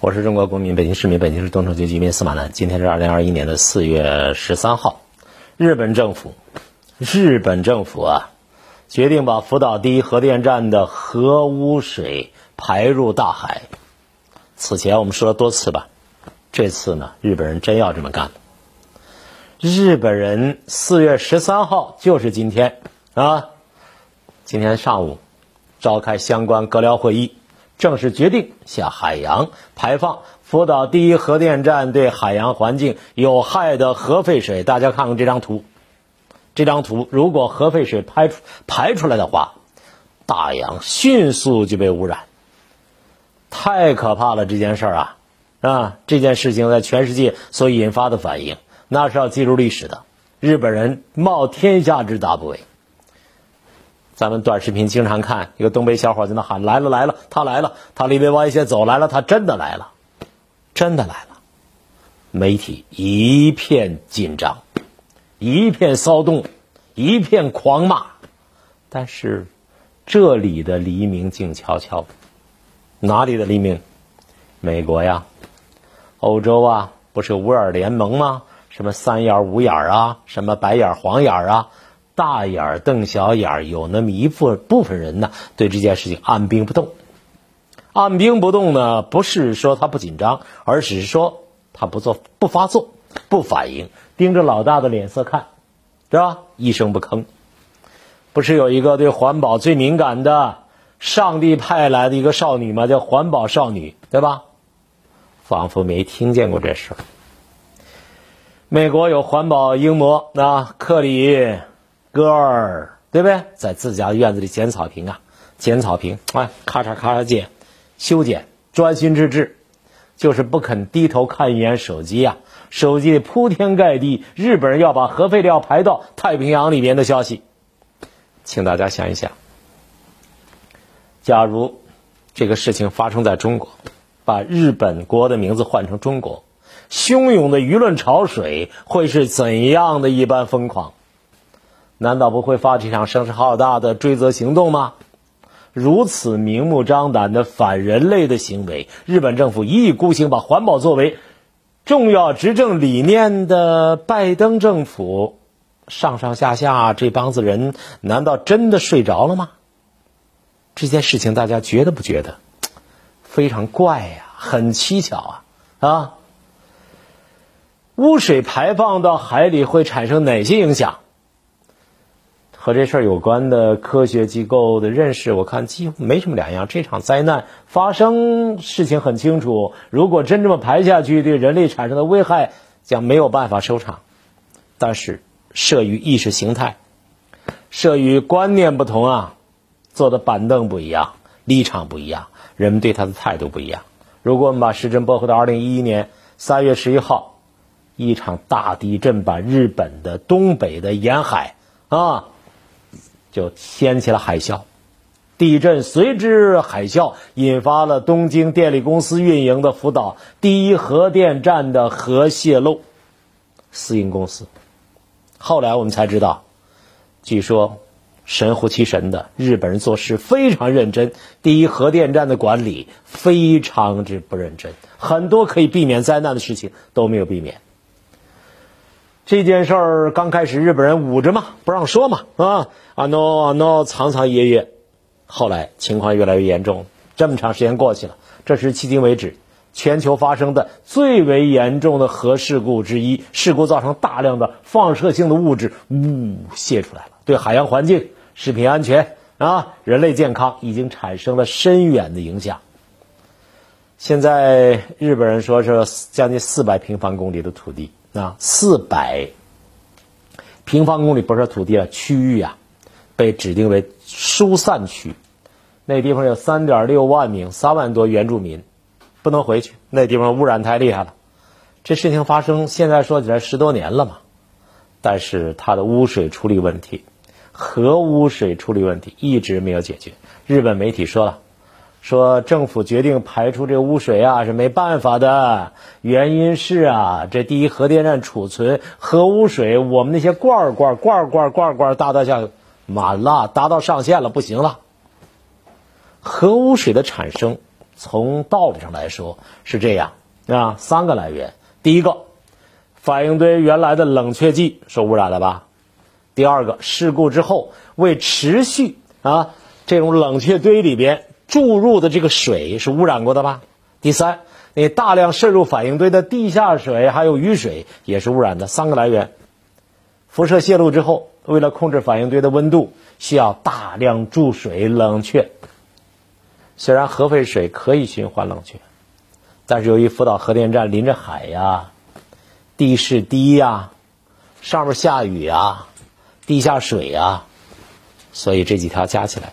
我是中国公民，北京市民，北京市东城区居民司马南。今天是二零二一年的四月十三号，日本政府，日本政府啊，决定把福岛第一核电站的核污水排入大海。此前我们说了多次吧，这次呢，日本人真要这么干了。日本人四月十三号就是今天啊，今天上午召开相关阁僚会议。正式决定向海洋排放福岛第一核电站对海洋环境有害的核废水。大家看看这张图，这张图如果核废水排出排出来的话，大洋迅速就被污染，太可怕了！这件事儿啊，啊，这件事情在全世界所引发的反应，那是要记录历史的。日本人冒天下之大不韪。咱们短视频经常看一个东北小伙在那喊来了来了，他来了，他离别歪斜走来了，他真的来了，真的来了。媒体一片紧张，一片骚动，一片狂骂。但是这里的黎明静悄悄，哪里的黎明？美国呀，欧洲啊，不是五眼联盟吗？什么三眼五眼啊，什么白眼黄眼啊？大眼儿瞪小眼儿，有那么一部部分人呢，对这件事情按兵不动。按兵不动呢，不是说他不紧张，而只是说他不做、不发作、不反应，盯着老大的脸色看，对吧？一声不吭。不是有一个对环保最敏感的上帝派来的一个少女吗？叫环保少女，对吧？仿佛没听见过这事儿。美国有环保英模啊，克里。哥儿，对不对？在自家院子里剪草坪啊，剪草坪，哎，咔嚓咔嚓剪，修剪，专心致志，就是不肯低头看一眼手机呀。手机里铺天盖地，日本人要把核废料排到太平洋里面的消息，请大家想一想，假如这个事情发生在中国，把日本国的名字换成中国，汹涌的舆论潮水会是怎样的一般疯狂？难道不会发起一场声势浩大的追责行动吗？如此明目张胆的反人类的行为，日本政府一意孤行，把环保作为重要执政理念的拜登政府，上上下下这帮子人，难道真的睡着了吗？这件事情大家觉得不觉得非常怪呀？很蹊跷啊！啊，污水排放到海里会产生哪些影响？和这事儿有关的科学机构的认识，我看几乎没什么两样。这场灾难发生，事情很清楚。如果真这么排下去，对人类产生的危害将没有办法收场。但是，涉于意识形态，涉于观念不同啊，坐的板凳不一样，立场不一样，人们对他的态度不一样。如果我们把时针拨回到二零一一年三月十一号，一场大地震把日本的东北的沿海啊。就掀起了海啸，地震随之海啸，引发了东京电力公司运营的福岛第一核电站的核泄漏，私营公司。后来我们才知道，据说神乎其神的日本人做事非常认真，第一核电站的管理非常之不认真，很多可以避免灾难的事情都没有避免。这件事儿刚开始，日本人捂着嘛，不让说嘛，啊啊 no 啊 no，藏藏掖掖。后来情况越来越严重，这么长时间过去了，这是迄今为止全球发生的最为严重的核事故之一。事故造成大量的放射性的物质呜泄出来了，对海洋环境、食品安全啊、人类健康已经产生了深远的影响。现在日本人说是将近四百平方公里的土地。啊，四百平方公里不是土地啊，区域啊，被指定为疏散区。那地方有三点六万名、三万多原住民，不能回去。那地方污染太厉害了。这事情发生，现在说起来十多年了嘛，但是它的污水处理问题、核污水处理问题一直没有解决。日本媒体说了。说政府决定排出这污水啊是没办法的，原因是啊，这第一核电站储存核污水，我们那些罐罐罐罐罐罐大大像满了，达到上限了，不行了。核污水的产生从道理上来说是这样啊，三个来源。第一个，反应堆原来的冷却剂受污染了吧？第二个，事故之后为持续啊这种冷却堆里边注入的这个水是污染过的吧？第三，你大量渗入反应堆的地下水还有雨水也是污染的。三个来源，辐射泄露之后，为了控制反应堆的温度，需要大量注水冷却。虽然核废水可以循环冷却，但是由于福岛核电站临着海呀，地势低呀，上面下雨呀。地下水啊，所以这几条加起来，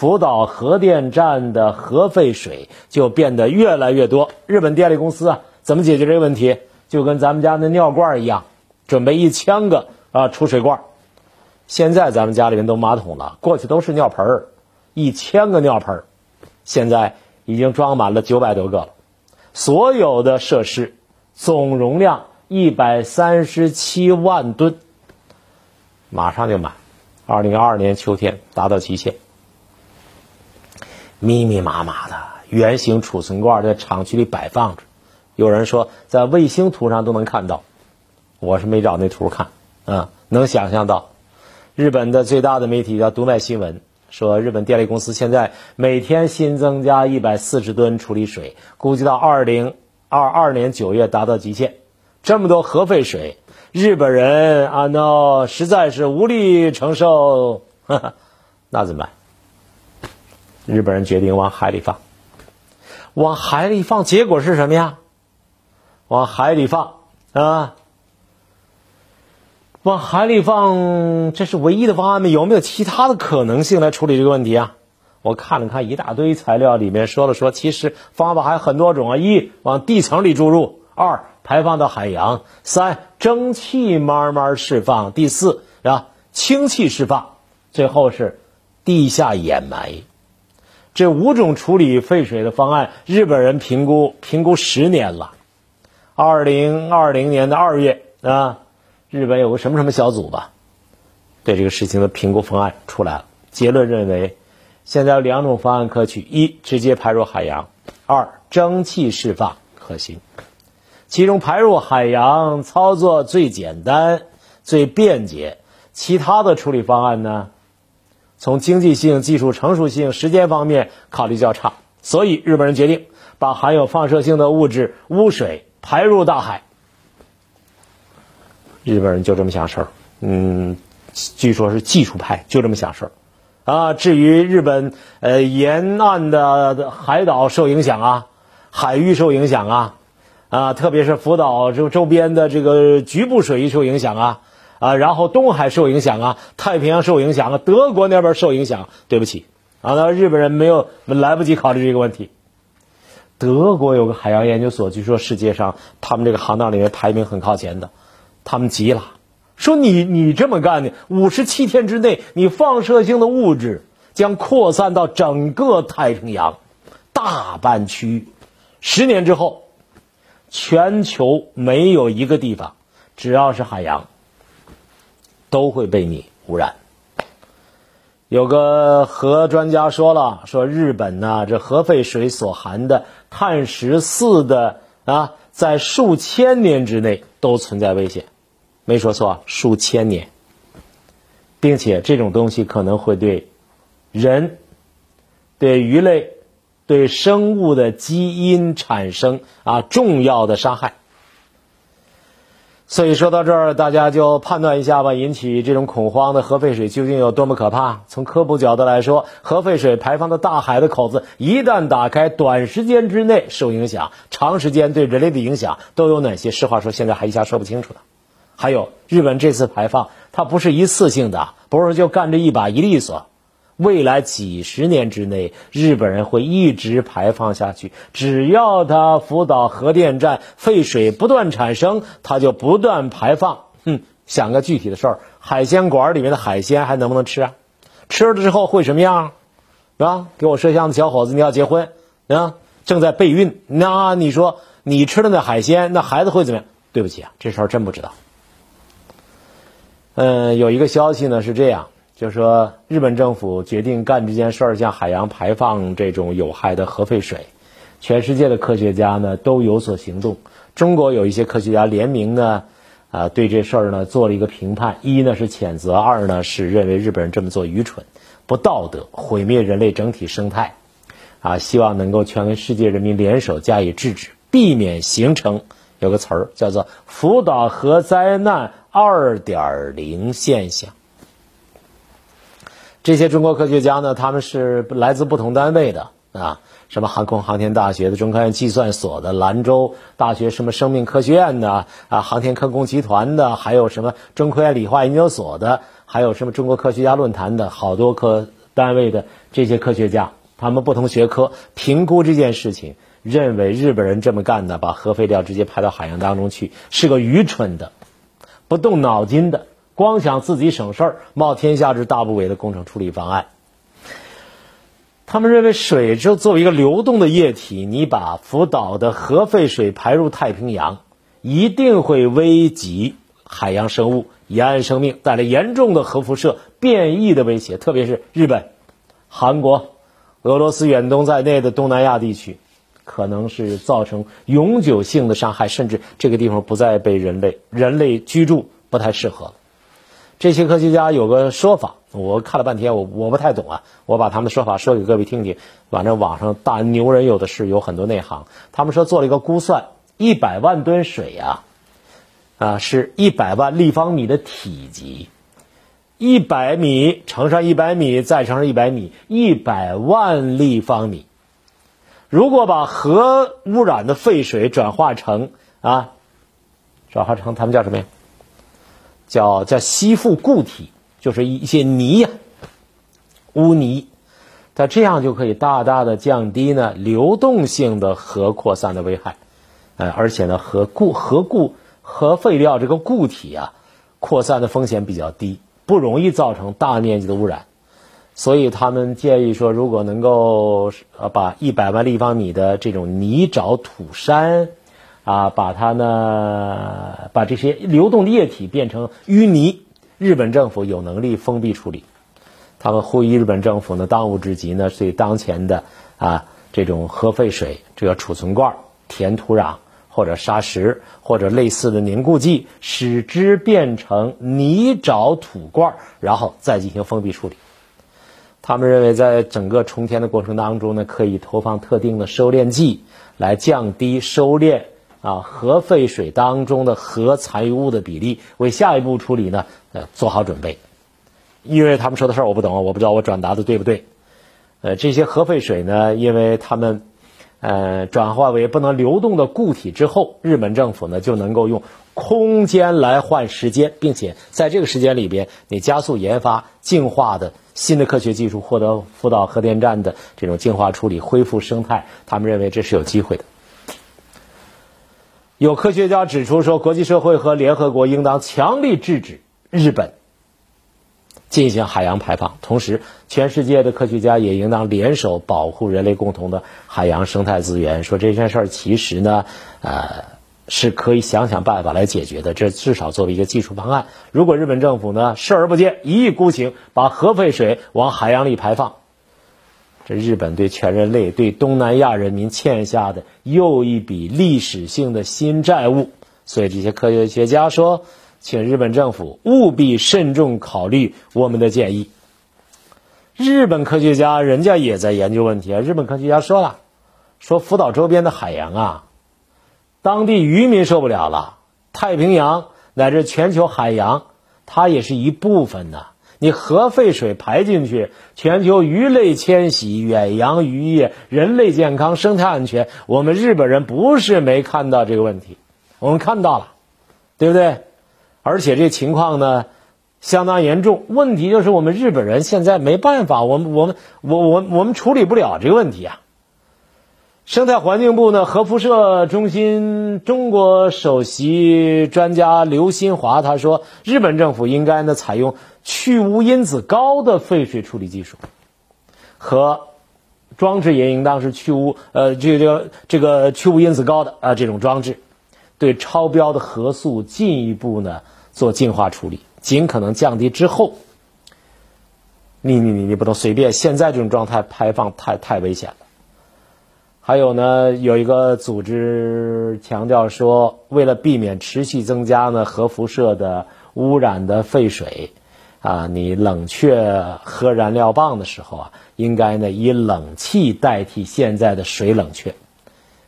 福岛核电站的核废水就变得越来越多。日本电力公司啊，怎么解决这个问题？就跟咱们家那尿罐一样，准备一千个啊储水罐。现在咱们家里面都马桶了，过去都是尿盆儿，一千个尿盆儿，现在已经装满了九百多个了。所有的设施总容量一百三十七万吨。马上就满，二零二二年秋天达到极限。密密麻麻的圆形储存罐在厂区里摆放着，有人说在卫星图上都能看到，我是没找那图看，啊，能想象到。日本的最大的媒体叫读卖新闻说，日本电力公司现在每天新增加一百四十吨处理水，估计到二零二二年九月达到极限。这么多核废水。日本人啊，no，实在是无力承受，那怎么办？日本人决定往海里放，往海里放，结果是什么呀？往海里放啊，往海里放，这是唯一的方案吗？有没有其他的可能性来处理这个问题啊？我看了看一大堆材料，里面说了说，其实方法还有很多种啊：一往地层里注入，二。排放到海洋，三蒸汽慢慢释放，第四啊氢气释放，最后是地下掩埋。这五种处理废水的方案，日本人评估评估十年了。二零二零年的二月啊，日本有个什么什么小组吧，对这个事情的评估方案出来了，结论认为，现在有两种方案可取：一直接排入海洋；二蒸汽释放可行。其中排入海洋操作最简单、最便捷，其他的处理方案呢，从经济性、技术成熟性、时间方面考虑较差。所以日本人决定把含有放射性的物质污水排入大海。日本人就这么想事儿，嗯，据说是技术派，就这么想事儿。啊，至于日本呃沿岸的海岛受影响啊，海域受影响啊。啊，特别是福岛周周边的这个局部水域受影响啊，啊，然后东海受影响啊，太平洋受影响啊，德国那边受影响。对不起，啊，那日本人没有来不及考虑这个问题。德国有个海洋研究所，据说世界上他们这个行当里面排名很靠前的，他们急了，说你你这么干呢，五十七天之内，你放射性的物质将扩散到整个太平洋大半区域，十年之后。全球没有一个地方，只要是海洋，都会被你污染。有个核专家说了，说日本呢，这核废水所含的碳十四的啊，在数千年之内都存在危险，没说错，数千年，并且这种东西可能会对人、对鱼类。对生物的基因产生啊重要的伤害，所以说到这儿，大家就判断一下吧。引起这种恐慌的核废水究竟有多么可怕？从科普角度来说，核废水排放到大海的口子一旦打开，短时间之内受影响，长时间对人类的影响都有哪些？实话说，现在还一下说不清楚的。还有，日本这次排放，它不是一次性的，不是就干这一把一利索。未来几十年之内，日本人会一直排放下去。只要他福岛核电站废水不断产生，他就不断排放。哼，想个具体的事儿，海鲜馆里面的海鲜还能不能吃啊？吃了之后会什么样？是吧？给我摄像的小伙子，你要结婚啊？正在备孕，那你说你吃的那海鲜，那孩子会怎么样？对不起啊，这事儿真不知道。嗯，有一个消息呢，是这样。就说，日本政府决定干这件事儿，向海洋排放这种有害的核废水，全世界的科学家呢都有所行动。中国有一些科学家联名呢，啊，对这事儿呢做了一个评判：一呢是谴责，二呢是认为日本人这么做愚蠢、不道德，毁灭人类整体生态。啊，希望能够全世界人民联手加以制止，避免形成有个词儿叫做“福岛核灾难二点零”现象。这些中国科学家呢，他们是来自不同单位的啊，什么航空航天大学的、中科院计算所的、兰州大学什么生命科学院的啊，航天科工集团的，还有什么中科院理化研究所的，还有什么中国科学家论坛的好多科单位的这些科学家。他们不同学科评估这件事情，认为日本人这么干的，把核废料直接排到海洋当中去，是个愚蠢的、不动脑筋的、光想自己省事儿、冒天下之大不韪的工程处理方案。他们认为水就作为一个流动的液体，你把福岛的核废水排入太平洋，一定会危及海洋生物、沿岸生命，带来严重的核辐射变异的威胁，特别是日本、韩国。俄罗斯远东在内的东南亚地区，可能是造成永久性的伤害，甚至这个地方不再被人类人类居住，不太适合。这些科学家有个说法，我看了半天，我我不太懂啊，我把他们的说法说给各位听听。反正网上大牛人有的是，有很多内行。他们说做了一个估算，一百万吨水呀，啊，是一百万立方米的体积。一百米乘上一百米，再乘上一百米，一百万立方米。如果把核污染的废水转化成啊，转化成他们叫什么呀？叫叫吸附固体，就是一些泥呀，污泥。它这样就可以大大的降低呢流动性的核扩散的危害。呃，而且呢，核固核固核废料这个固体啊，扩散的风险比较低。不容易造成大面积的污染，所以他们建议说，如果能够呃把一百万立方米的这种泥沼土山，啊，把它呢把这些流动的液体变成淤泥，日本政府有能力封闭处理。他们呼吁日本政府呢，当务之急呢，对当前的啊这种核废水这个储存罐填土壤。或者砂石，或者类似的凝固剂，使之变成泥沼土罐，然后再进行封闭处理。他们认为，在整个重填的过程当中呢，可以投放特定的收敛剂，来降低收敛啊核废水当中的核残余物的比例，为下一步处理呢呃做好准备。因为他们说的事儿我不懂，我不知道我转达的对不对。呃，这些核废水呢，因为他们。呃，转化为不能流动的固体之后，日本政府呢就能够用空间来换时间，并且在这个时间里边，你加速研发净化的新的科学技术，获得福岛核电站的这种净化处理，恢复生态。他们认为这是有机会的。有科学家指出说，国际社会和联合国应当强力制止日本。进行海洋排放，同时，全世界的科学家也应当联手保护人类共同的海洋生态资源。说这件事儿其实呢，呃，是可以想想办法来解决的。这至少作为一个技术方案。如果日本政府呢视而不见，一意孤行，把核废水往海洋里排放，日本对全人类、对东南亚人民欠下的又一笔历史性的新债务。所以，这些科学家说。请日本政府务必慎重考虑我们的建议。日本科学家人家也在研究问题啊。日本科学家说了，说福岛周边的海洋啊，当地渔民受不了了。太平洋乃至全球海洋，它也是一部分呐。你核废水排进去，全球鱼类迁徙、远洋渔业、人类健康、生态安全，我们日本人不是没看到这个问题，我们看到了，对不对？而且这情况呢，相当严重。问题就是我们日本人现在没办法，我们我们我我我们处理不了这个问题啊。生态环境部呢，核辐射中心中国首席专家刘新华他说，日本政府应该呢采用去污因子高的废水处理技术，和装置也应当是去污呃这个这个这个去污因子高的啊这种装置。对超标的核素进一步呢做净化处理，尽可能降低之后，你你你你不能随便，现在这种状态排放太太危险了。还有呢，有一个组织强调说，为了避免持续增加呢核辐射的污染的废水，啊，你冷却核燃料棒的时候啊，应该呢以冷气代替现在的水冷却。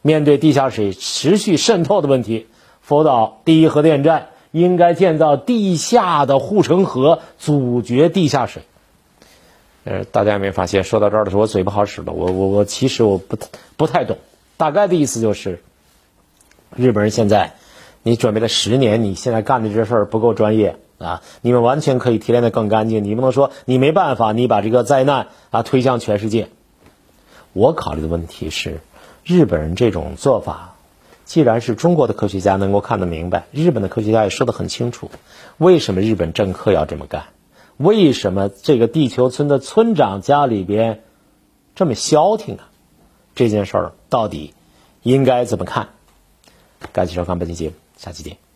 面对地下水持续渗透的问题，福岛第一核电站应该建造地下的护城河，阻绝地下水。呃，大家有没有发现，说到这儿的时候，我嘴不好使了。我我我，其实我不不太懂。大概的意思就是，日本人现在，你准备了十年，你现在干的这事儿不够专业啊！你们完全可以提炼的更干净。你不能说你没办法，你把这个灾难啊推向全世界。我考虑的问题是，日本人这种做法，既然是中国的科学家能够看得明白，日本的科学家也说得很清楚，为什么日本政客要这么干？为什么这个地球村的村长家里边这么消停啊？这件事儿到底应该怎么看？感谢收看本期节目，下期见。